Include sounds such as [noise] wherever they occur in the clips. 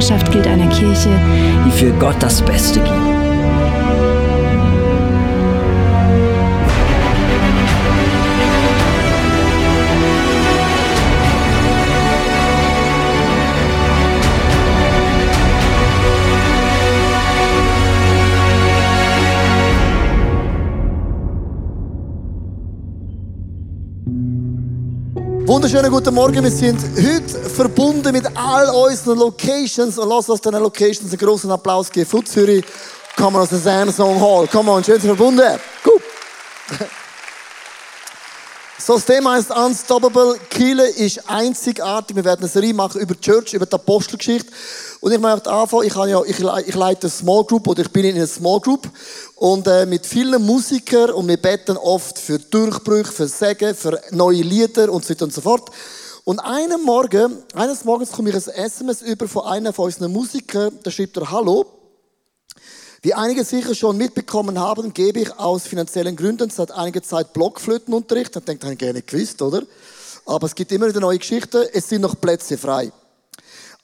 Unsere Leidenschaft gilt einer Kirche, die für Gott das Beste gibt. Wunderschönen guten Morgen. Wir sind heute verbunden mit all unseren Locations und lass uns diesen Locations einen großen Applaus geben. Von Zürich, kommen aus der Samsung Hall. Come on, schön verbunden. Gut. [laughs] So, das Thema ist Unstoppable. Kiele ist einzigartig. Wir werden eine Serie machen über die Church, über die Apostelgeschichte. Und ich möchte anfangen, ich, habe ja, ich leite eine Small Group oder ich bin in einer Small Group und äh, mit vielen Musikern und wir beten oft für Durchbrüche, für Segen, für neue Lieder und so weiter und so fort. Und einen Morgen, eines Morgens komme ich ein SMS über von einem von unseren Musikern, da schreibt er Hallo. Wie einige sicher schon mitbekommen haben, gebe ich aus finanziellen Gründen seit einiger Zeit Blockflötenunterricht. Dann denkt, ich gerne gewusst, oder? Aber es gibt immer wieder neue Geschichten. Es sind noch Plätze frei.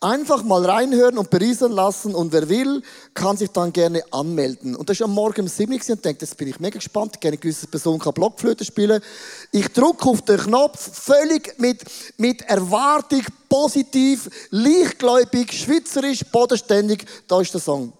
Einfach mal reinhören und berieseln lassen und wer will, kann sich dann gerne anmelden. Und das ist am Morgen um 7 Uhr und denkt, jetzt bin ich mega gespannt, gerne eine gewisse Person kann Blockflöte spielen. Ich drücke auf den Knopf, völlig mit, mit Erwartung, positiv, leichtgläubig, schweizerisch, bodenständig, da ist der Song.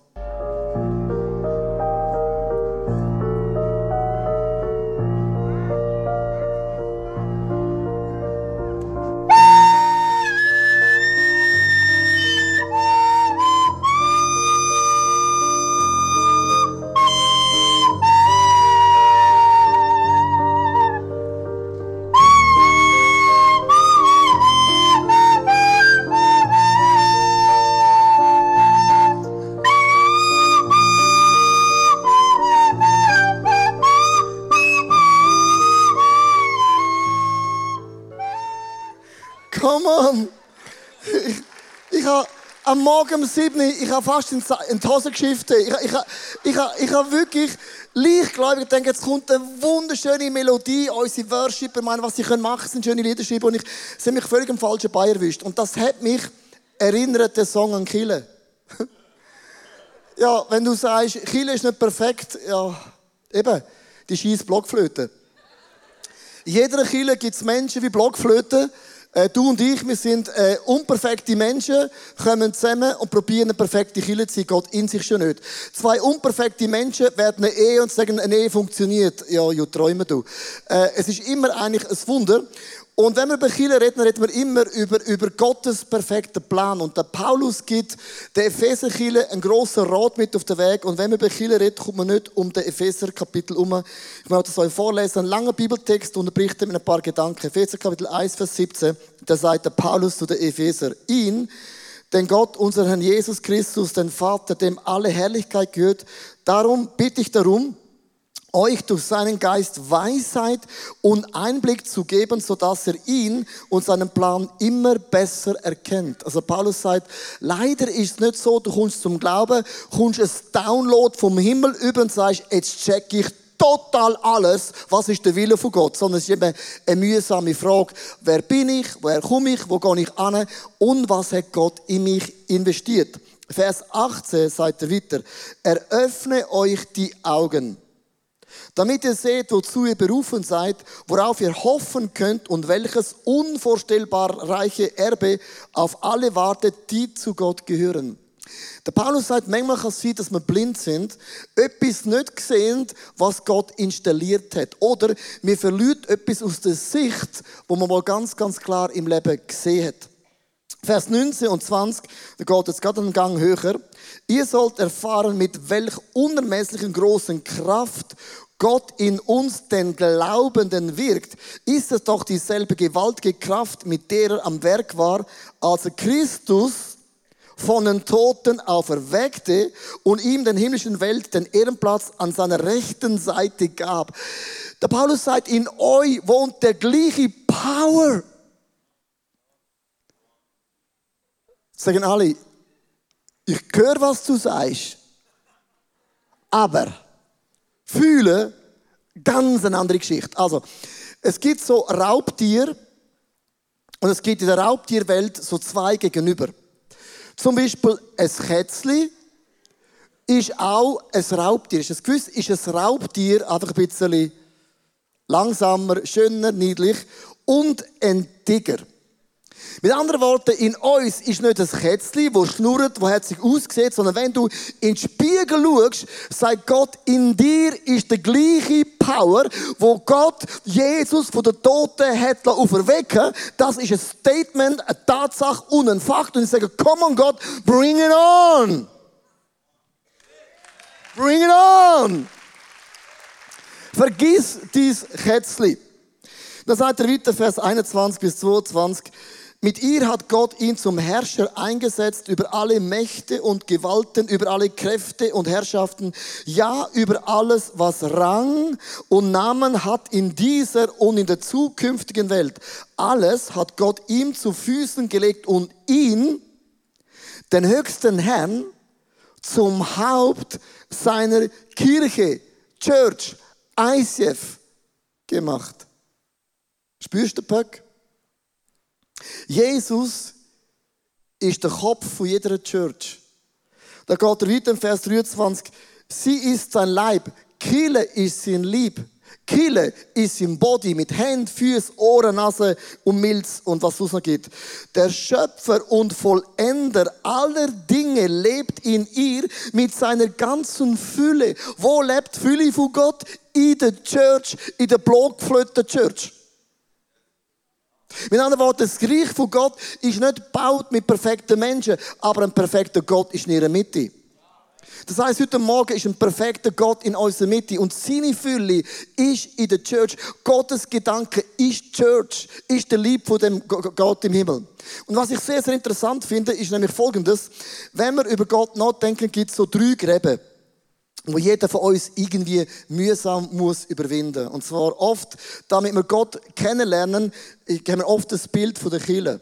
Morgen um 7 Uhr, ich habe fast in die Hose geschiftet. Ich, ich, ich, ich, ich habe wirklich leichtgläubig gedacht, jetzt kommt eine wunderschöne Melodie, unsere Worshipper meinen, was sie machen können, sind schöne Lieder schreiben. Und ich, sie haben mich völlig im falschen Bein erwischt. Und das hat mich erinnert, der Song an Kille. [laughs] ja, wenn du sagst, Kille ist nicht perfekt, ja, eben, die scheiß Blockflöte. In jeder Kille gibt es Menschen wie Blockflöte, äh, du und ich, wir sind äh, unperfekte Menschen, kommen zusammen und probieren eine perfekte Kirche zu sein. Gott in sich schon nicht. Zwei unperfekte Menschen werden eine Ehe und sagen, eine Ehe funktioniert. Ja, ja, träumen du. Äh, es ist immer eigentlich ein Wunder. Und wenn wir über Kirche reden, reden wir immer über, über Gottes perfekten Plan. Und der Paulus gibt der Epheser-Kirche einen grossen Rat mit auf den Weg. Und wenn wir über Kirche reden, kommt man nicht um den Epheser-Kapitel um. Ich möchte das euch vorlesen. Ein langer Bibeltext unterbricht mit ein paar Gedanken. Epheser Kapitel 1, Vers 17. Da sagt der Paulus zu den Epheser, ihn, den Gott, unseren Herrn Jesus Christus, den Vater, dem alle Herrlichkeit gehört, darum bitte ich darum, euch durch seinen Geist Weisheit und Einblick zu geben, so dass er ihn und seinen Plan immer besser erkennt. Also Paulus sagt, leider ist es nicht so, du kommst zum Glauben, kommst ein Download vom Himmel über und sagst, jetzt check ich total alles, was ist der Wille von Gott, sondern es ist eben eine mühsame Frage, wer bin ich, woher komme ich, wo gehe ich an und was hat Gott in mich investiert. Vers 18 sagt er weiter, eröffne euch die Augen damit ihr seht, wozu ihr berufen seid, worauf ihr hoffen könnt und welches unvorstellbar reiche Erbe auf alle wartet, die zu Gott gehören. Der Paulus sagt, manchmal kann es sein, dass wir blind sind, etwas nicht sehen, was Gott installiert hat. Oder wir verlieren etwas aus der Sicht, wo man mal ganz, ganz klar im Leben gesehen hat. Vers 19 und 20, da geht jetzt gerade einen Gang höher. Ihr sollt erfahren, mit welch unermesslichen großen Kraft Gott in uns, den Glaubenden, wirkt, ist es doch dieselbe gewaltige Kraft, mit der er am Werk war, als er Christus von den Toten auferweckte und ihm den himmlischen Welt den Ehrenplatz an seiner rechten Seite gab. Der Paulus sagt, in euch wohnt der gleiche Power. Sagen alle, ich höre, was du sagst, aber fühle ganz eine andere Geschichte. Also, es gibt so Raubtier und es gibt in der Raubtierwelt so zwei gegenüber. Zum Beispiel ein Kätzli ist auch ein Raubtier. Ist es gewiss, ist ein Raubtier einfach ein bisschen langsamer, schöner, niedlich und ein Tiger. Mit anderen Worten, in uns ist nicht ein Kätzchen, das schnurrt, das sich aussieht, sondern wenn du in den Spiegel schaust, sagt Gott, in dir ist die gleiche Power, wo Gott Jesus von den Toten hat auferwecken Das ist ein Statement, eine Tatsache und ein Fakt. Und ich sage, come on Gott, bring it on! Bring it on! Vergiss dies Kätzchen. Dann sagt er weiter, Vers 21 bis 22. Mit ihr hat Gott ihn zum Herrscher eingesetzt über alle Mächte und Gewalten, über alle Kräfte und Herrschaften, ja über alles, was Rang und Namen hat in dieser und in der zukünftigen Welt. Alles hat Gott ihm zu Füßen gelegt und ihn, den höchsten Herrn, zum Haupt seiner Kirche, Church, ICF gemacht. Spürst du, Pöck? Jesus ist der Kopf von jeder Church. Da geht er weiter im Vers 23. Sie ist sein Leib. Kille ist sein Lieb. Kille ist im Body mit Händen, Füßen, Ohren, Nase und Milz und was es noch gibt. Der Schöpfer und Vollender aller Dinge lebt in ihr mit seiner ganzen Fülle. Wo lebt Fülle von Gott? In der Church, in der Blockflöte Church. Mit anderen Worten, das Reich von Gott ist nicht gebaut mit perfekten Menschen, aber ein perfekter Gott ist in ihrer Mitte. Das heißt, heute Morgen ist ein perfekter Gott in unserer Mitte und seine Fülle ist in der Church. Gottes Gedanke ist Church, ist der Lieb von dem Gott im Himmel. Und was ich sehr, sehr interessant finde, ist nämlich Folgendes. Wenn wir über Gott nachdenken, gibt es so drei Gräben wo jeder von uns irgendwie mühsam muss überwinden. Und zwar oft, damit wir Gott kennenlernen, haben wir oft das Bild von der Kille.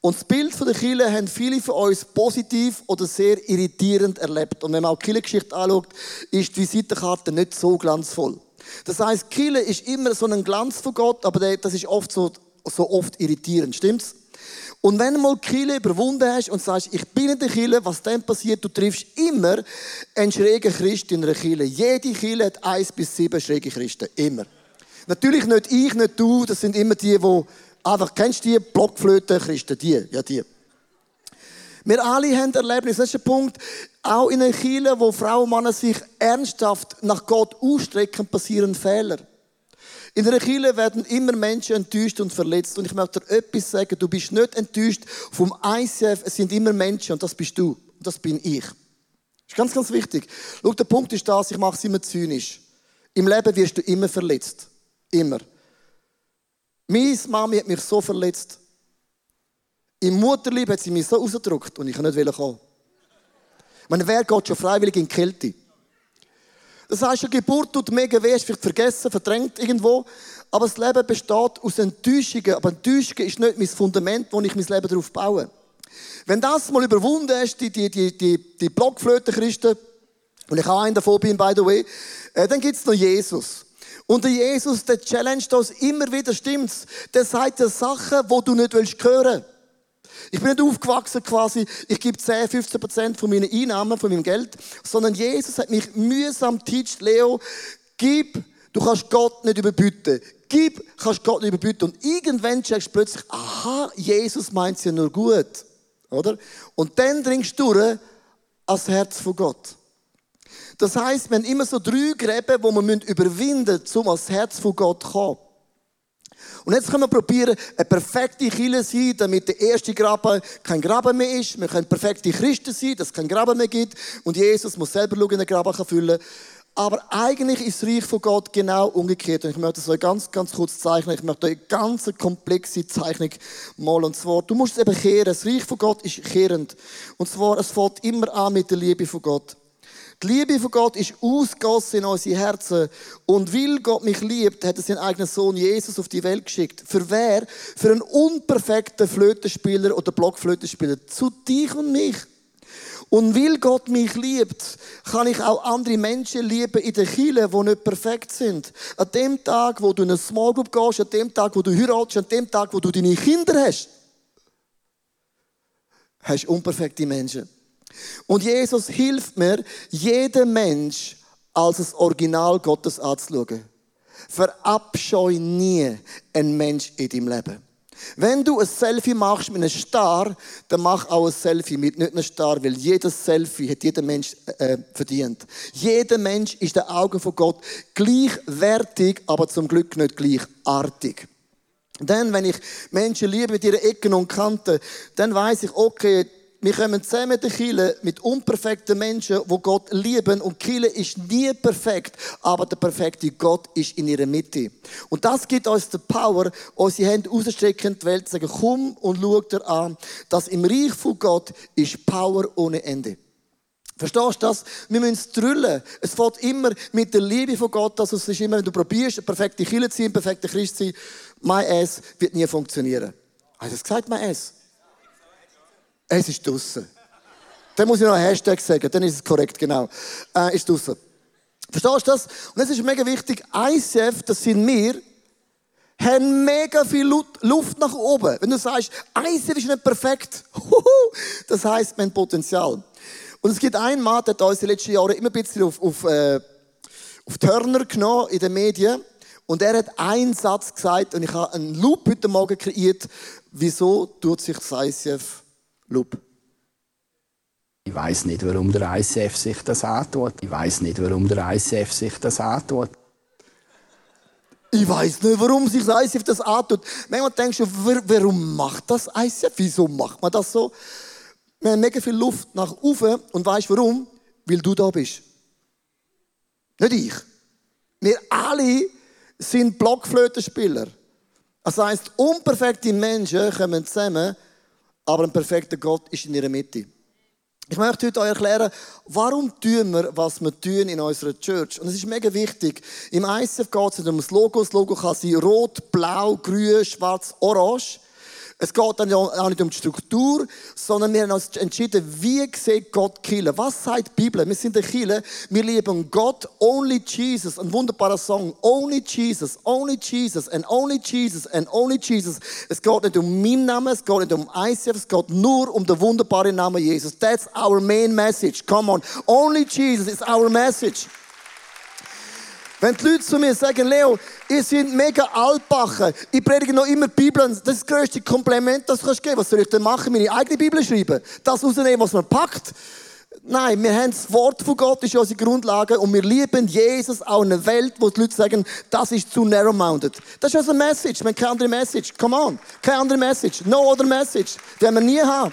Und das Bild von der Kille haben viele von uns positiv oder sehr irritierend erlebt. Und wenn man auch die Kille-Geschichte anschaut, ist die Visitenkarte nicht so glanzvoll. Das heißt, Kille ist immer so ein Glanz von Gott, aber das ist oft so, so oft irritierend. Stimmt's? Und wenn du mal Kille überwunden hast und sagst, ich bin in der Kille, was dann passiert, du triffst immer einen schrägen Christ in einer Kille. Jede Kille hat eins bis sieben schräge Christen. Immer. Natürlich nicht ich, nicht du, das sind immer die, die einfach, kennst du die Blockflöten-Christen? Die, ja die. Wir alle haben Erlebnis, das ist der Punkt, auch in einer Kille, wo Frauen und Männer sich ernsthaft nach Gott ausstrecken, passieren Fehler. In der Kirche werden immer Menschen enttäuscht und verletzt. Und ich möchte dir etwas sagen. Du bist nicht enttäuscht vom ICF. Es sind immer Menschen und das bist du. Und das bin ich. Das ist ganz, ganz wichtig. Schau, der Punkt ist das, ich mache es immer zynisch. Im Leben wirst du immer verletzt. Immer. Meine Mami hat mich so verletzt. Im Mutterlieb hat sie mich so ausgedrückt und ich kann nicht kommen. Ich meine, wer geht schon freiwillig in die Kälte? Das heißt, eine Geburt tut mega weh, ist vielleicht vergessen, verdrängt irgendwo. Aber das Leben besteht aus Enttäuschungen. Aber Enttäuschungen ist nicht mein Fundament, wo ich mein Leben darauf baue. Wenn das mal überwunden ist, die, die, die, die, die Blockflöten-Christen, und ich auch einen davon bin, by the way, äh, dann gibt's noch Jesus. Und der Jesus, der challenge uns immer wieder, stimmt's? Der sagt dir Sachen, wo du nicht willst hören. Ich bin nicht aufgewachsen quasi, ich gebe 10, 15 Prozent von meinen Einnahmen, von meinem Geld, sondern Jesus hat mich mühsam teacht, Leo, gib, du kannst Gott nicht überbieten. Gib, kannst Gott nicht überbieten. Und irgendwann checkst du plötzlich, aha, Jesus meint es ja nur gut. Oder? Und dann dringst du durch ans Herz von Gott. Das heißt, wir haben immer so drei Gräben, die wir überwinden müssen, um ans Herz von Gott zu kommen. Und jetzt können wir probieren, eine perfekte Kille sein, damit der erste Graben kein Graben mehr ist. Wir können perfekte Christen sein, dass es kein Graben mehr gibt. Und Jesus muss selber schauen, den Graben füllen Aber eigentlich ist das Reich von Gott genau umgekehrt. Und ich möchte das euch ganz, ganz kurz zeichnen. Ich möchte euch eine ganz komplexe Zeichnung malen. Und zwar, du musst es eben kehren. Das Reich von Gott ist kehrend. Und zwar, es fängt immer an mit der Liebe von Gott. Die Liebe von Gott ist ausgossen in unsere Herzen. Und weil Gott mich liebt, hat er seinen eigenen Sohn Jesus auf die Welt geschickt. Für wer? Für einen unperfekten Flötenspieler oder Blockflötenspieler. Zu dich und mich. Und weil Gott mich liebt, kann ich auch andere Menschen lieben in den Kirche, die nicht perfekt sind. An dem Tag, wo du in eine Small Group gehst, an dem Tag, wo du heiratest, an dem Tag, wo du deine Kinder hast, hast du unperfekte Menschen. Und Jesus hilft mir, jeden Mensch als das Original Gottes anzuschauen. Verabscheu nie einen Mensch in deinem Leben. Wenn du ein Selfie machst mit einem Star, dann mach auch ein Selfie mit nicht einem Star, weil jedes Selfie hat jeder Mensch äh, verdient. Jeder Mensch ist den Augen von Gott gleichwertig, aber zum Glück nicht gleichartig. Dann, wenn ich Menschen liebe mit ihren Ecken und Kanten, dann weiß ich, okay, wir kommen zusammen der Kille mit unperfekten Menschen, wo Gott lieben. Und Kille ist nie perfekt, aber der perfekte Gott ist in ihrer Mitte. Und das gibt uns die Power, unsere Hände auszustrecken in die Welt, zu sagen, komm und schau dir an, dass im Reich von Gott ist Power ohne Ende. Verstehst du das? Wir müssen es drüllen. Es fängt immer mit der Liebe von Gott. Also es ist immer, wenn du probierst, eine perfekte Kille zu sein, ein perfekter Christ zu sein, mein Ass wird nie funktionieren. Hast du das gesagt, mein Ass? Es ist draussen. Dann muss ich noch einen Hashtag sagen, dann ist es korrekt, genau. Äh, ist draussen. Verstehst du das? Und es ist mega wichtig, ICF, das sind wir, haben mega viel Luft nach oben. Wenn du sagst, ICF ist nicht perfekt, [laughs] das heisst, wir haben Potenzial. Und es gibt einen Mann, der hat uns in den letzten Jahren immer ein bisschen auf, auf, äh, auf Turner genommen in den Medien. Und er hat einen Satz gesagt, und ich habe einen Loop heute Morgen kreiert, wieso tut sich das ICF Loop. Ich weiß nicht, warum der ICF sich das antut. Ich weiß nicht, warum der ICF sich das antut. Ich weiß nicht, warum sich das ICF das antut. Manchmal denkst du, warum macht das ICF? Wieso macht man das so? Wir haben mega viel Luft nach oben und weißt warum? Weil du da bist. Nicht ich. Wir alle sind Blockflötenspieler. Das heisst, unperfekte Menschen kommen zusammen aber ein perfekter Gott ist in ihrer Mitte. Ich möchte heute euch erklären, warum tun wir, was wir tun in unserer Church. Und es ist mega wichtig. Im ICF geht es um das Logo. Das Logo kann sein rot, blau, grün, schwarz, orange. Es geht dann auch nicht um die Struktur, sondern wir haben uns entschieden, wie sieht Gott Kille? Was sagt die Bibel? Wir sind der Kille, wir lieben Gott, only Jesus. Ein wunderbarer Song. Only Jesus, only Jesus and only Jesus and only Jesus. Es geht nicht um meinen Namen, es geht nicht um ICF, es geht nur um den wunderbaren Namen Jesus. That's our main message. Come on. Only Jesus is our message. Wenn die Leute zu mir sagen, Leo, ihr seid mega altbachen, ich predige noch immer die Bibel, das ist das größte Kompliment, das du geben kannst Was soll ich denn machen? Meine eigene Bibel schreiben? Das rausnehmen, was man packt? Nein, wir haben das Wort von Gott, das ist unsere Grundlage und wir lieben Jesus auch in einer Welt, wo die Leute sagen, das ist zu narrow-minded. Das ist unsere Message, wir haben keine andere Message. Come on, keine andere Message, no other message. Die werden wir nie haben.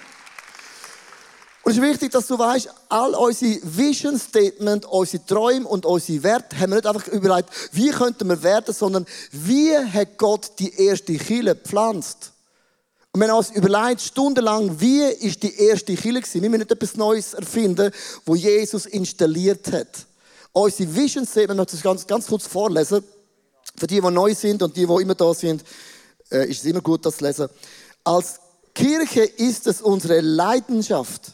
Und es ist wichtig, dass du weißt, all unsere Vision Statement, unsere Träume und unsere Werte haben wir nicht einfach überlegt, wie könnten wir werden, sondern wie hat Gott die erste Kille gepflanzt? Und wir haben uns überlegt, stundenlang, wie ist die erste Kille gewesen? Wir müssen nicht etwas Neues erfinden, wo Jesus installiert hat. Unsere Vision Statement, ich möchte das ganz, ganz kurz vorlesen. Für die, die neu sind und die, die immer da sind, äh, ist es immer gut, das zu lesen. Als Kirche ist es unsere Leidenschaft,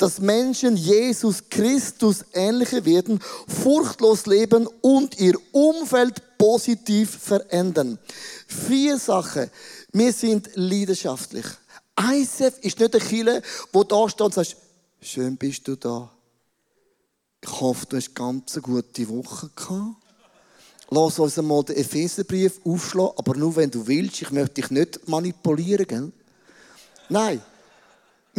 dass Menschen Jesus Christus ähnlicher werden, furchtlos leben und ihr Umfeld positiv verändern. Vier Sachen. Wir sind leidenschaftlich. ICF ist nicht ein Killer, wo da steht und sagt, schön bist du da. Ich hoffe, du hast ganz eine gute Woche gehabt. Lass uns einmal den Epheserbrief aufschlagen, aber nur wenn du willst. Ich möchte dich nicht manipulieren, gell? Nein.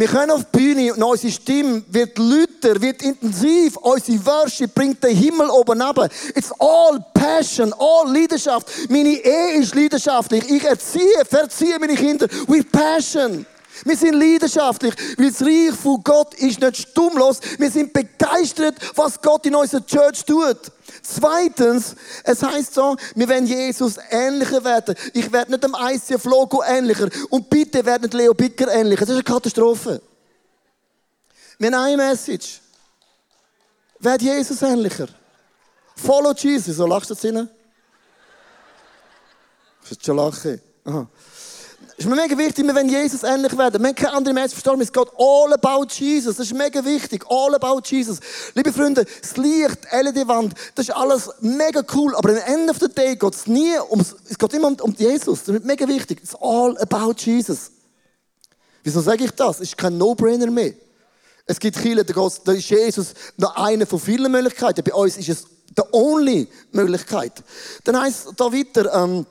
Wir können auf die Bühne und unsere Stimme wird lauter, wird intensiv. Unsere Worship bringt den Himmel oben runter. It's all passion, all Leidenschaft. Meine Ehe ist leidenschaftlich. Ich erziehe, verziehe meine Kinder with passion. Wir sind leidenschaftlich, weil das Reich von Gott ist nicht stummlos. Wir sind begeistert, was Gott in unserer Church tut. Zweitens, es heißt so, wir werden Jesus ähnlicher werden. Ich werde nicht dem ICF-Logo ähnlicher. Und bitte werden nicht Leo Bicker ähnlicher. Das ist eine Katastrophe. Wir haben eine Message. Werd Jesus ähnlicher. Follow Jesus. So lachst du jetzt rein? Du schon lachen. Aha. Es ist mir mega wichtig, wollen Jesus ähnlich werden. Wir haben keine andere Message verstanden. Es geht all about Jesus. Das ist mega wichtig. All about Jesus. Liebe Freunde, das Licht, LED-Wand, das ist alles mega cool. Aber am Ende the day geht es nie um, es geht immer um, um Jesus. Das ist mega wichtig. It's all about Jesus. Wieso sage ich das? Es ist kein No-Brainer mehr. Es gibt viele, da ist Jesus noch eine von vielen Möglichkeiten. Bei uns ist es the only Möglichkeit. Dann heißt da weiter, ähm,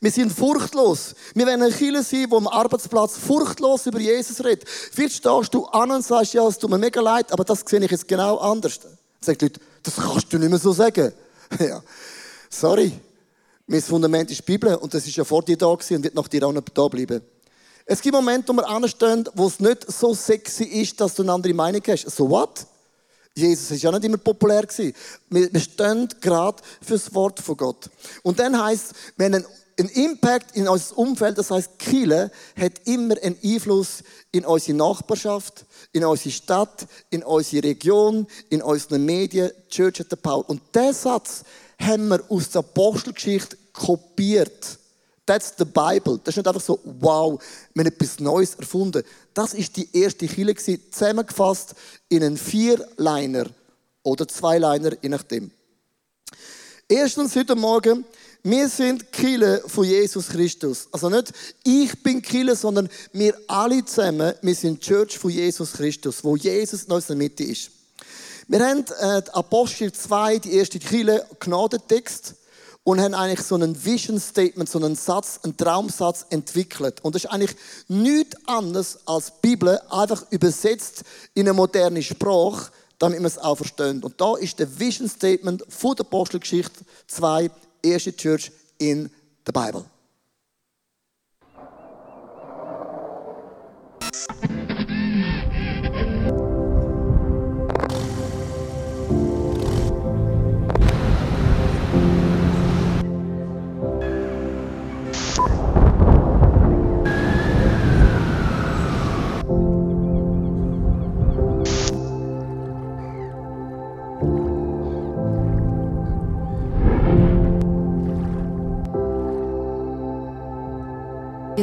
wir sind furchtlos. Wir werden eine Kirche sein, wo am Arbeitsplatz furchtlos über Jesus redet. Vielleicht stehst du an und sagst, ja, es tut mir mega leid, aber das sehe ich jetzt genau anders. Dann sagen die Leute, das kannst du nicht mehr so sagen. [laughs] ja. Sorry. Mein Fundament ist die Bibel und das ist ja vor dir da gewesen und wird nach dir auch noch da bleiben. Es gibt Momente, wo wir anstehen, wo es nicht so sexy ist, dass du eine andere Meinung hast. So what? Jesus ist ja nicht immer populär gewesen. Wir stehen gerade für das Wort von Gott. Und dann heißt, wir haben einen Impact in unser Umfeld, das heißt, Kille hat immer einen Einfluss in unsere Nachbarschaft, in unsere Stadt, in unsere Region, in unsere Medien, Church at the Power. Und diesen Satz haben wir aus der Apostelgeschichte kopiert. That's the Bible. Das ist nicht einfach so, wow, wir haben etwas Neues erfunden. Das ist die erste Kirche, zusammengefasst in einen Vierliner oder Zweiliner, je nachdem. Erstens heute Morgen, wir sind Kille von Jesus Christus. Also nicht ich bin Kille, sondern wir alle zusammen, wir sind Church von Jesus Christus, wo Jesus in unserer Mitte ist. Wir haben äh, Apostel 2, die erste Kille, Gnadentext und haben eigentlich so einen Vision Statement, so einen Satz, einen Traumsatz entwickelt. Und das ist eigentlich nichts anderes als die Bibel, einfach übersetzt in eine moderne Sprache, damit man es auch versteht. Und da ist der Vision Statement von der Apostelgeschichte 2, erste Church in the Bible.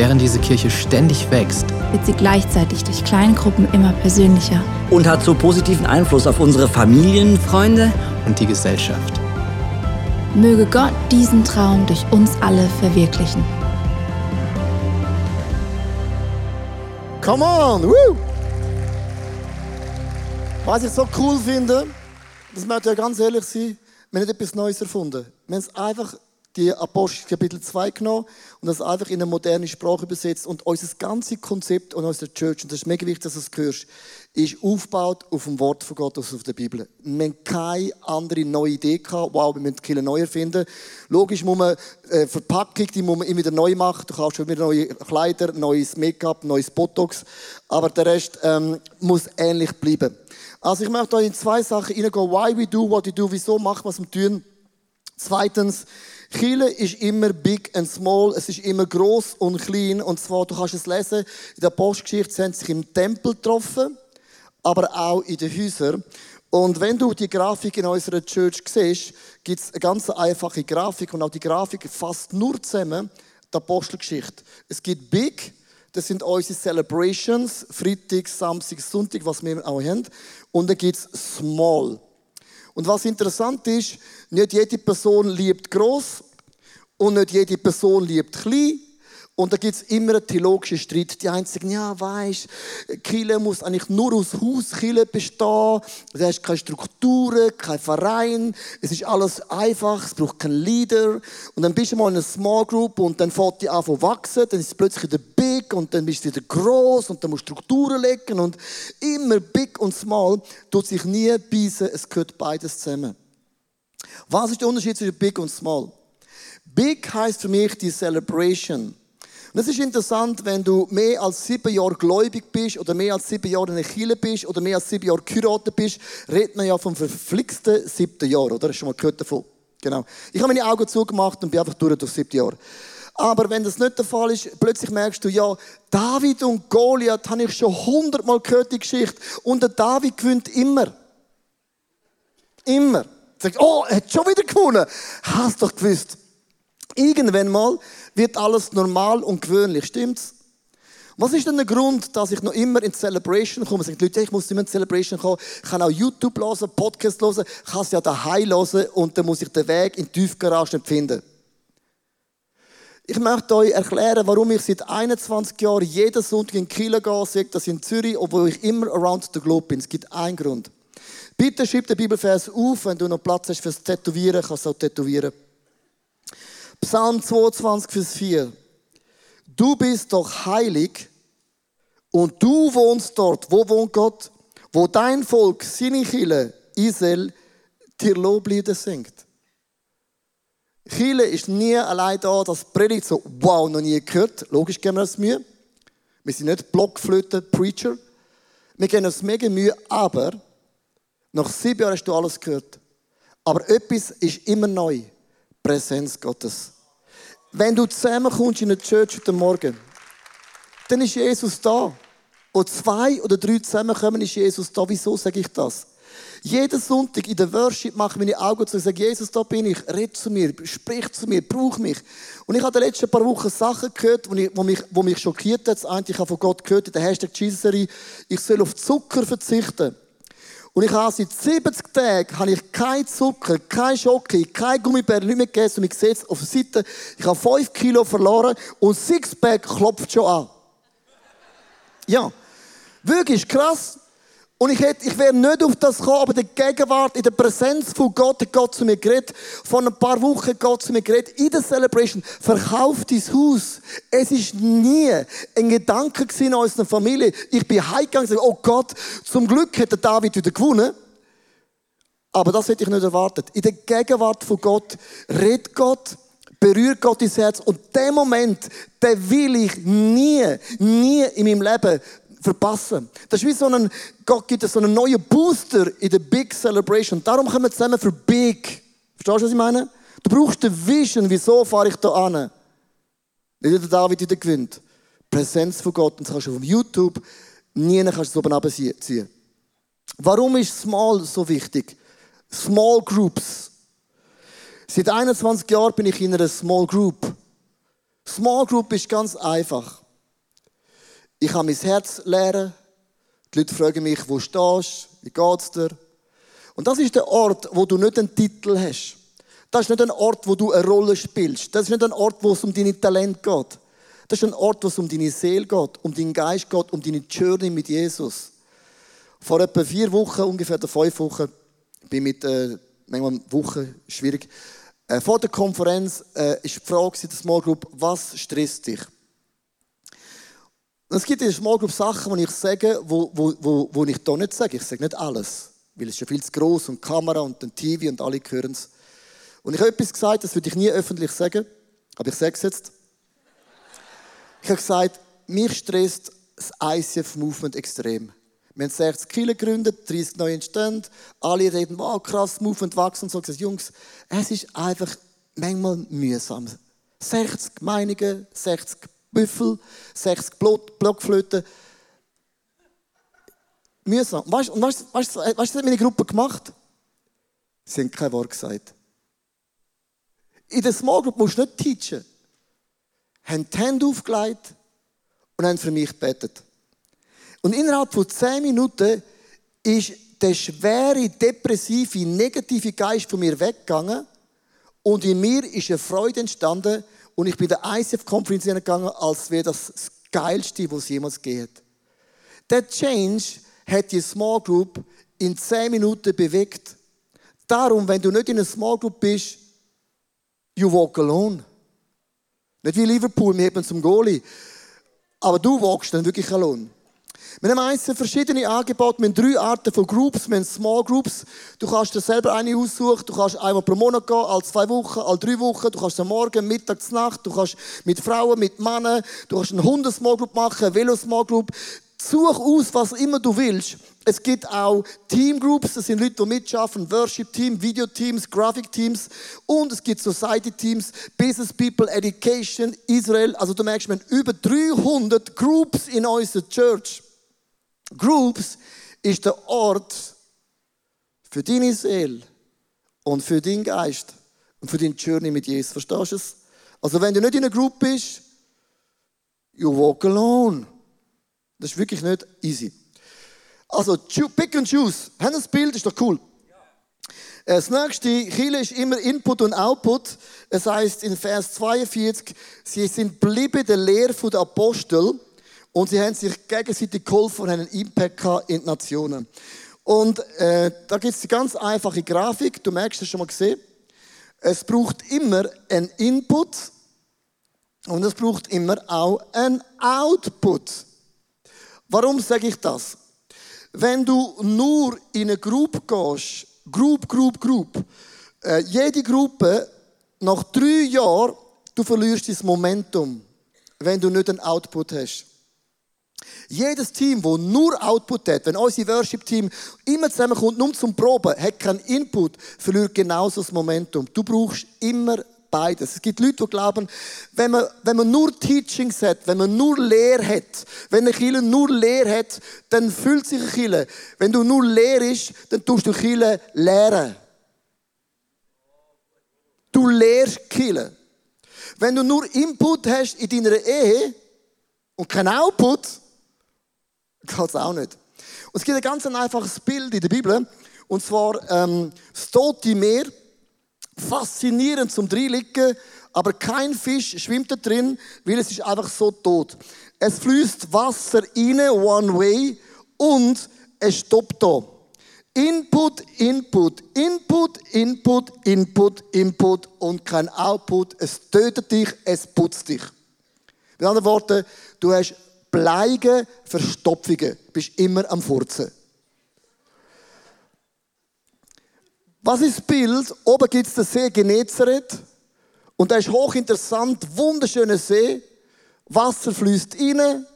Während diese Kirche ständig wächst, wird sie gleichzeitig durch Kleingruppen immer persönlicher. und hat so positiven Einfluss auf unsere Familien. Freunde, und die Gesellschaft. Möge Gott diesen Traum durch uns alle verwirklichen. Come on! Woo! Was ich so cool finde, das möchte ja ganz ehrlich sein, wir haben nicht etwas Neues erfunden. Wir haben es einfach die Apostel Kapitel 2 genommen und das einfach in eine moderne Sprache übersetzt und unser ganzes Konzept und unsere Church, und das ist mega wichtig, dass du es hörst, ist aufgebaut auf dem Wort von Gott, auf der Bibel. Wir haben keine andere neue Idee gehabt, wow, wir müssen die Kirche neu erfinden. Logisch muss man, äh, Verpackung, die muss man immer wieder neu machen, du kaufst schon wieder neue Kleider, neues Make-up, neues Botox, aber der Rest ähm, muss ähnlich bleiben. Also ich möchte euch in zwei Sachen hineingehen, why we do what we do, wieso machen wir was wir tun. Zweitens, Chile ist immer big and small, es ist immer groß und klein. Und zwar, du kannst es lesen, in der Postgeschichte sie haben sich im Tempel getroffen, aber auch in den Häusern. Und wenn du die Grafik in unserer Church siehst, gibt es eine ganz einfache Grafik und auch die Grafik fasst nur zusammen die Apostelgeschichte. Es gibt Big, das sind unsere Celebrations, Freitag, Samstag, Sonntag, was wir auch haben. Und dann gibt es Small. Und was interessant ist, nicht jede Person liebt groß und nicht jede Person liebt klein. Und da gibt es immer einen theologischen Streit. Die einen sagen, ja, weisst, Kille muss eigentlich nur aus Hauskille bestehen. Da hast keine Strukturen, kein Verein. Es ist alles einfach, es braucht keinen Leader. Und dann bist du mal in einer Small Group und dann fängt die an zu wachsen. Dann ist es plötzlich wieder big und dann bist du wieder groß und dann musst du Strukturen legen. Und immer big und small tut sich nie beißen. Es gehört beides zusammen. Was ist der Unterschied zwischen big und small? Big heißt für mich die Celebration. Und es ist interessant, wenn du mehr als sieben Jahre gläubig bist oder mehr als sieben Jahre in der Kirche bist oder mehr als sieben Jahre geheiratet bist, redet man ja vom verflixten siebten Jahr, oder? Hast du schon mal gehört davon? Genau. Ich habe meine Augen zugemacht und bin einfach durch das siebte Jahr. Aber wenn das nicht der Fall ist, plötzlich merkst du, ja, David und Goliath habe ich schon hundertmal gehört, die Geschichte. Und der David gewinnt immer. Immer. Sagt, oh, er hat schon wieder gewonnen. Hast doch gewusst. Irgendwann mal wird alles normal und gewöhnlich, stimmt's? Was ist denn der Grund, dass ich noch immer in Celebration komme? Sagen die Leute, ich muss immer in Celebration kommen. Ich kann auch YouTube hören, Podcast hören, kann es ja daheim hören und dann muss ich den Weg in die Tiefgarage nicht finden. Ich möchte euch erklären, warum ich seit 21 Jahren jeden Sonntag in Kiel gehe, sage das in Zürich, obwohl ich immer around the globe bin. Es gibt einen Grund. Bitte schreib den Bibelvers auf, wenn du noch Platz hast fürs Tätowieren, kannst du auch tätowieren. Psalm 22, Vers 4. Du bist doch heilig und du wohnst dort. Wo wohnt Gott? Wo dein Volk, seine Chile, Israel, dir Loblieder singt. Chile ist nie allein da, das Predigt so, wow, noch nie gehört. Logisch geben wir uns Mühe. Wir sind nicht Blockflöten-Preacher. Wir geben uns mega Mühe, aber nach sieben Jahren hast du alles gehört. Aber etwas ist immer neu. Präsenz Gottes. Wenn du zusammenkommst in eine Church heute Morgen, dann ist Jesus da. Wo zwei oder drei zusammenkommen, ist Jesus da. Wieso sage ich das? Jeden Sonntag in der Worship mache ich meine Augen zu und sage, Jesus, da bin ich, red zu mir, sprich zu mir, brauch mich. Und ich habe in den letzten paar Wochen Sachen gehört, die mich, mich, mich schockiert hat. Das eine, ich habe von Gott gehört, in der Hashtag Jesus ich soll auf Zucker verzichten. Und ich habe seit 70 Tagen habe ich kein Zucker, kein Schoki, kein Gummibär, nicht mehr gegessen. Und ich sehe es auf der Seite, ich habe 5 Kilo verloren und Sixpack klopft schon an. Ja. Wirklich krass. Und ich, hätte, ich wäre nicht auf das gekommen, aber in der Gegenwart, in der Präsenz von Gott, hat Gott zu mir geredet. Vor ein paar Wochen hat Gott zu mir geredet. In der Celebration, verkauf dein Haus. Es ist nie ein Gedanke in unserer Familie. Ich bin heimgegangen und gesagt, oh Gott, zum Glück hat David wieder gewonnen. Aber das hätte ich nicht erwartet. In der Gegenwart von Gott redet Gott, berührt Gott ins Herz und der Moment, den will ich nie, nie in meinem Leben verpassen. Das ist wie so ein, Gott gibt so einen neuen Booster in der Big Celebration. Darum kommen wir zusammen für Big. Verstehst du, was ich meine? Du brauchst eine Vision, wieso fahre ich da an? Nicht der David wieder gewinnt. Präsenz von Gott. Und das kannst du auf YouTube nie kannst du es oben runterziehen. Warum ist Small so wichtig? Small Groups. Seit 21 Jahren bin ich in einer Small Group. Small Group ist ganz einfach. Ich kann mein Herz leeren. Die Leute fragen mich, wo stehst du? Wie geht's dir? Und das ist der Ort, wo du nicht einen Titel hast. Das ist nicht ein Ort, wo du eine Rolle spielst. Das ist nicht ein Ort, wo es um deine Talent geht. Das ist ein Ort, wo es um deine Seele geht, um deinen Geist geht, um deine Journey mit Jesus. Vor etwa vier Wochen, ungefähr fünf Wochen, bin mit, äh, manchmal Wochen, schwierig, Äh, vor der Konferenz äh, ist die Frage in der Small Group, was stresst dich? Es gibt in der Small Group Sachen, die ich sage, wo ich hier nicht sage. Ich sage nicht alles, weil es ist ja viel zu groß und Kamera und dann TV und alle hören es. Und ich habe etwas gesagt, das würde ich nie öffentlich sagen, aber ich sage es jetzt. Ich habe gesagt, mich stresst das ICF-Movement extrem. Wir haben 60 Kilo gegründet, 30 neue entstehen. Alle reden, wow, krass, Movement wachsen und so. Sage, Jungs, es ist einfach manchmal mühsam. 60 Meinungen, 60 Büffel, 60 Blockflöten. Mühsam. Weißt du, weißt, weißt, was hat meine Gruppe gemacht? Sie haben kein Wort gesagt. In der Small Group musst du nicht teachen. Haben die Hände aufgelegt und haben für mich gebetet. Und innerhalb von zehn Minuten ist der schwere, depressive, negative Geist von mir weggegangen und in mir ist eine Freude entstanden und ich bin der ICF-Konferenz gegangen, als wäre das das Geilste, was jemals geht. Der Change hat die Small Group in zehn Minuten bewegt. Darum, wenn du nicht in einer Small Group bist, you walk alone. Nicht wie Liverpool, wir haben zum Goalie. Aber du walkst dann wirklich alone. Wir haben eins verschiedene Angebote. Wir haben drei Arten von Groups. Wir haben Small Groups. Du kannst dir selber eine aussuchen. Du kannst einmal pro Monat gehen, alle zwei Wochen, alle drei Wochen. Du kannst am Morgen, Mittag, Nacht. Du kannst mit Frauen, mit Männern. Du kannst eine Hunde-Small Group machen, eine Velo-Small Group. Such aus, was immer du willst. Es gibt auch Teamgroups, das sind Leute, die mitschaffen, Worship-Team, Videoteams, Graphic-Teams und es gibt Society-Teams, Business People, Education, Israel. Also du merkst, wir haben über 300 Groups in unserer Church. Groups ist der Ort für deine Seele und für deinen Geist und für deine Journey mit Jesus. Verstehst du es? Also wenn du nicht in einer Group bist, you walk alone. Das ist wirklich nicht easy. Also, pick and choose. Haben das Bild? Ist doch cool. Äh, das nächste, Chile ist immer Input und Output. Es heißt in Vers 42, sie sind blieben der Lehre der Apostel und sie haben sich gegenseitig geholfen und haben einen Impact in die Nationen. Und äh, da gibt es die ganz einfache Grafik, du merkst es schon mal gesehen. Es braucht immer einen Input und es braucht immer auch einen Output. Warum sage ich das? Wenn du nur in eine Group gehst, Group, Group, Group, äh, jede Gruppe nach drei Jahren, du verlierst das Momentum, wenn du nicht einen Output hast. Jedes Team, wo nur Output hat, wenn unser Worship-Team immer zusammenkommt, nur zum Proben, hat keinen Input, verliert genauso das Momentum. Du brauchst immer beides. Es gibt Leute, die glauben, wenn man, wenn man nur Teachings hat, wenn man nur Lehr hat, wenn eine Kille nur Lehr hat, dann fühlt sich eine Kille. Wenn du nur Lehr ist, dann tust du Kille lehren. Du lehrst Kille. Wenn du nur Input hast in deiner Ehe und kein Output, geht es auch nicht. Und es gibt ein ganz einfaches Bild in der Bibel, und zwar ähm, das tote Meer faszinierend zum Dreiliegen, aber kein Fisch schwimmt da drin, weil es ist einfach so tot. Es fließt Wasser rein, one way, und es stoppt da. Input, Input, Input, Input, Input, Input und kein Output. Es tötet dich, es putzt dich. Mit anderen Worten, du hast Bleigen, Verstopfungen, bist immer am Furzen. Was ist das Bild? Oben gibt es den See Genezareth. Und der ist hochinteressant, wunderschöner See. Wasser fließt rein,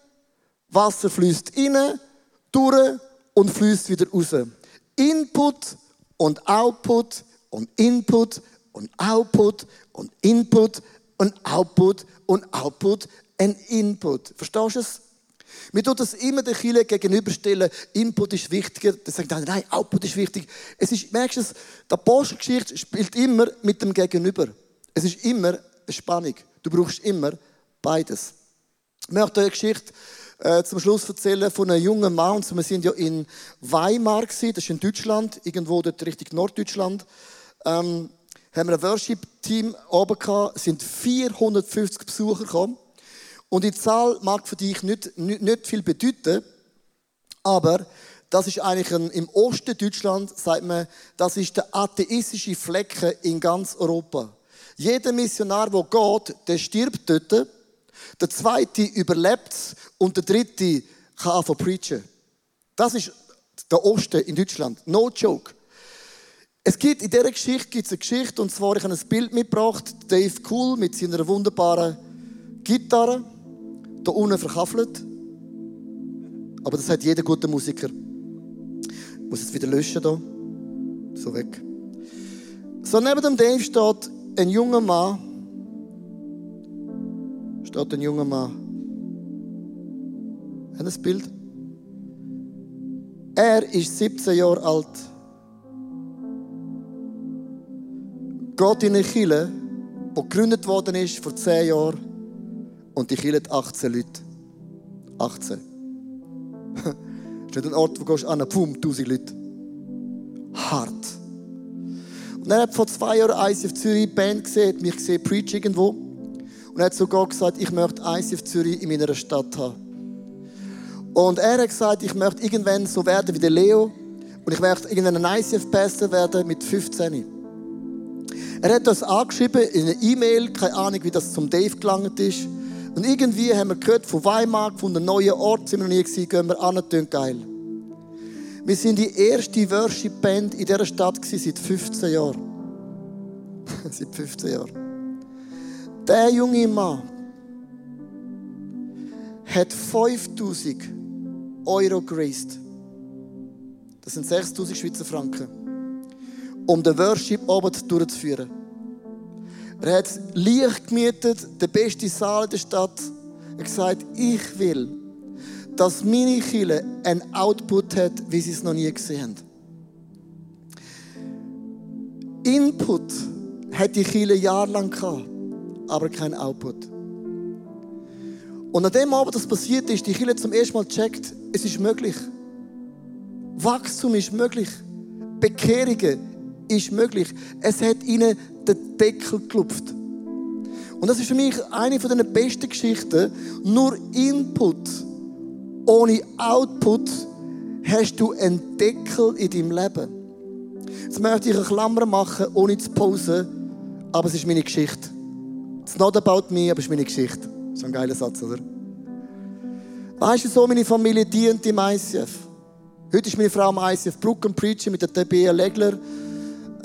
Wasser fließt rein, durch und fließt wieder raus. Input und Output und Input und Output und Input und Output und Output und Input. Verstehst du es? Wir tun das immer der Kirche gegenüberstellen. Input ist wichtiger. Dann sagt einer, nein, Output ist wichtig. Es ist, merkst du es, die Apostelgeschichte spielt immer mit dem Gegenüber. Es ist immer eine Spannung. Du brauchst immer beides. Ich möchte eine Geschichte äh, zum Schluss erzählen von einem jungen Mann. Wir sind ja in Weimar gewesen, das ist in Deutschland, irgendwo dort Richtung Norddeutschland. Ähm, haben wir ein Worship-Team oben gehabt, sind 450 Besucher gekommen. Und die Zahl mag für dich nicht, nicht, nicht viel bedeuten, aber das ist eigentlich ein, im Osten Deutschland, sagt man, das ist der atheistische Flecken in ganz Europa. Jeder Missionar, der geht, der stirbt dort. Der zweite überlebt und der dritte kann anfangen preachen. Das ist der Osten in Deutschland. No joke. Es gibt in dieser Geschichte gibt's eine Geschichte, und zwar, ich habe ein Bild mitgebracht, Dave Cool mit seiner wunderbaren Gitarre, da unten verkaffelt. Aber das hat jeder gute Musiker. Ich muss es wieder löschen hier. So weg. So neben dem Dave steht ein junger Mann. Steht ein junger Mann. Haben das Bild? Er ist 17 Jahre alt. Geht in eine Kirche, die gegründet worden ist vor 10 Jahren. Und die hat 18 Leute. 18. das [laughs] ist nicht ein Ort, wo du gehst, an Pum, 1000 Leute. Hart. Und er hat vor zwei Jahren ICF Zürich Band gesehen, mich gesehen, Preach irgendwo. Und er hat sogar gesagt, ich möchte ICF Zürich in meiner Stadt haben. Und er hat gesagt, ich möchte irgendwann so werden wie der Leo. Und ich möchte irgendwann ein ICF-Pastor werden mit 15. Er hat das angeschrieben in einer E-Mail, keine Ahnung, wie das zum Dave gelangt ist. Und irgendwie haben wir gehört von Weimar, von einem neuen Ort, sind wir noch nie gewesen, gehen wir an, das geil. Wir sind die erste Worship-Band in dieser Stadt seit 15 Jahren. [laughs] seit 15 Jahren. Der junge Mann hat 5000 Euro geraced. Das sind 6000 Schweizer Franken. Um den Worship oben durchzuführen. Er hat Licht gemietet, der beste Saal der Stadt. Er gesagt, ich will, dass meine Kirche einen Output hat, wie sie es noch nie gesehen haben. Input hat die Kirche jahrelang gehabt, aber kein Output. Und an dem Abend, das passiert ist, die Kirche zum ersten Mal checkt, es ist möglich. Wachstum ist möglich. Bekehrungen ist möglich. Es hat ihnen den Deckel geklopft. Und das ist für mich eine von den besten Geschichten. Nur Input ohne Output hast du einen Deckel in deinem Leben. Jetzt möchte ich eine Klammer machen, ohne zu pausen, aber es ist meine Geschichte. It's not about me, aber es ist meine Geschichte. Das ist ein geiler Satz, oder? Weißt du, so meine Familie dient im ICF. Heute ist meine Frau am ICF Brücken Preacher mit der TB Legler.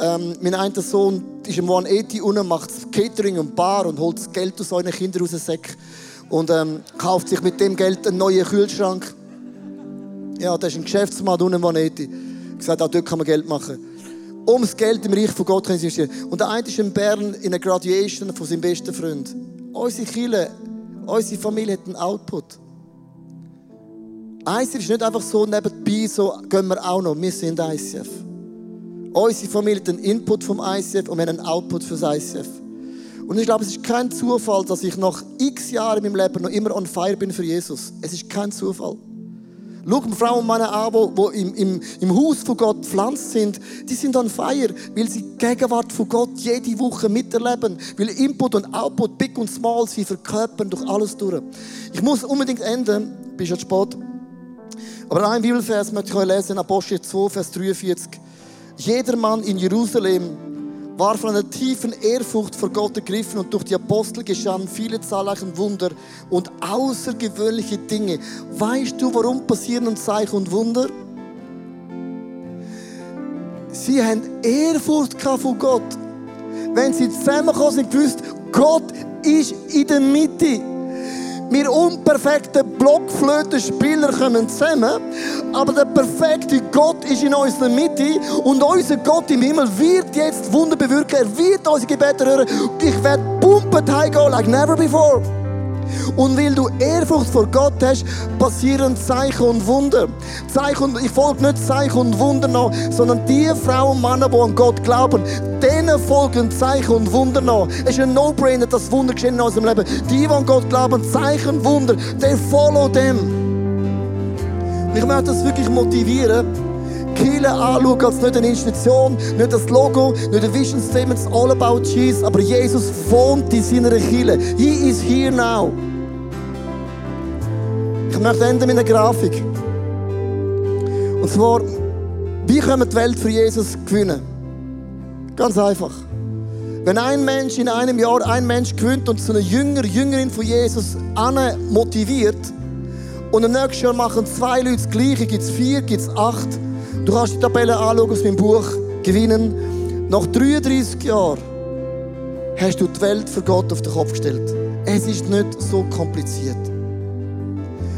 Ähm, mein einer Sohn ist im 180 unten, macht Catering und Bar und holt das Geld aus seinen Kindern aus dem Sack und ähm, kauft sich mit dem Geld einen neuen Kühlschrank. Ja, das ist ein Geschäftsmann unten im 180. gesagt, auch dort kann man Geld machen. Um das Geld im Reich von Gott zu investieren. Und der eine ist in Bern in einer Graduation von seinem besten Freund. Unsere Kirche, unsere Familie hat einen Output. ICF ist nicht einfach so nebenbei, so gehen wir auch noch. Wir sind ICF. Unsere Familie hat einen Input vom ICF und wir haben einen Output für das ICF. Und ich glaube, es ist kein Zufall, dass ich nach x Jahren in meinem Leben noch immer on fire bin für Jesus. Es ist kein Zufall. Schau Frauen und Männer an, die im, im, im Haus von Gott pflanzt sind. Die sind on fire, weil sie die Gegenwart von Gott jede Woche miterleben. Weil Input und Output, big und small, sie verkörpern durch alles durch. Ich muss unbedingt enden, bist schon spät. Aber ein Bibelvers möchte ich euch lesen, Apostel 2, Vers 43. Jeder Mann in Jerusalem war von einer tiefen Ehrfurcht vor Gott ergriffen und durch die Apostel geschahen viele zahlreiche Wunder und außergewöhnliche Dinge. Weißt du, warum passieren Zeichen und Wunder? Sie haben Ehrfurcht von Gott. Wenn sie zusammengekommen sind, gewusst, Gott ist in der Mitte. Wir unperfekten Blockflötenspieler kommen zusammen, aber der perfekte Gott ist in unserer Mitte und unser Gott im Himmel wird jetzt Wunder bewirken. Er wird unsere Gebete hören. Ich werde heimgehen like never before. Und weil du Ehrfurcht vor Gott hast, passieren Zeichen und Wunder. Zeichen, ich folge nicht Zeichen und Wunder nach, sondern die Frauen und Männer, die an Gott glauben, denen folgen Zeichen und Wunder nach. Es ist ein No-Brainer, dass Wunder geschehen in unserem Leben. Die, die an Gott glauben, Zeichen, Wunder, they follow them. Und ich möchte das wirklich motivieren. Kirche anschauen als nicht eine Institution, nicht das Logo, nicht ein Vision Statement, it's all about Jesus. Aber Jesus wohnt in seiner Kirche. He is here now. Ich möchte enden mit einer Grafik. Und zwar, wie können wir die Welt für Jesus gewinnen? Ganz einfach. Wenn ein Mensch in einem Jahr ein Mensch gewinnt und so eine Jünger, Jüngerin von Jesus motiviert und im nächsten Jahr machen zwei Leute das Gleiche, gibt es vier, gibt es acht. Du kannst die Tabelle anschauen aus meinem Buch, gewinnen. Nach 33 Jahren hast du die Welt für Gott auf den Kopf gestellt. Es ist nicht so kompliziert.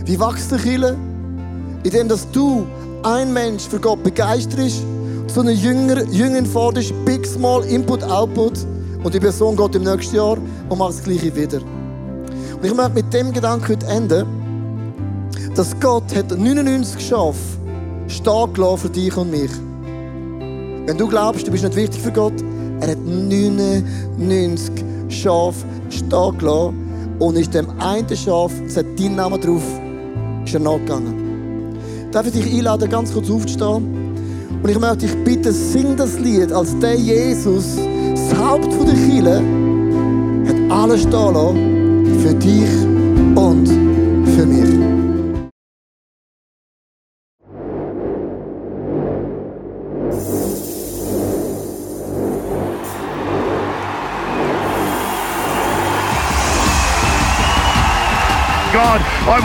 Wie wächst der Kille? Indem dass du ein Mensch für Gott begeisterst, so eine Jünger, Jüngerin forderst, Big Small, Input, Output und die Person geht im nächsten Jahr und macht das Gleiche wieder. Und ich möchte mit dem Gedanken heute enden, dass Gott hat 99 Schafe stehen gelassen für dich und mich. Wenn du glaubst, du bist nicht wichtig für Gott, er hat 99 Schafe stehen gelassen und ist dem einen Schaf, es hat deinen Namen drauf, ist er nachgegangen. Darf ich dich einladen, ganz kurz aufzustehen? Und ich möchte dich bitten, sing das Lied, als der Jesus, das Haupt der Kirche, hat alles stehen lassen für dich und für mich.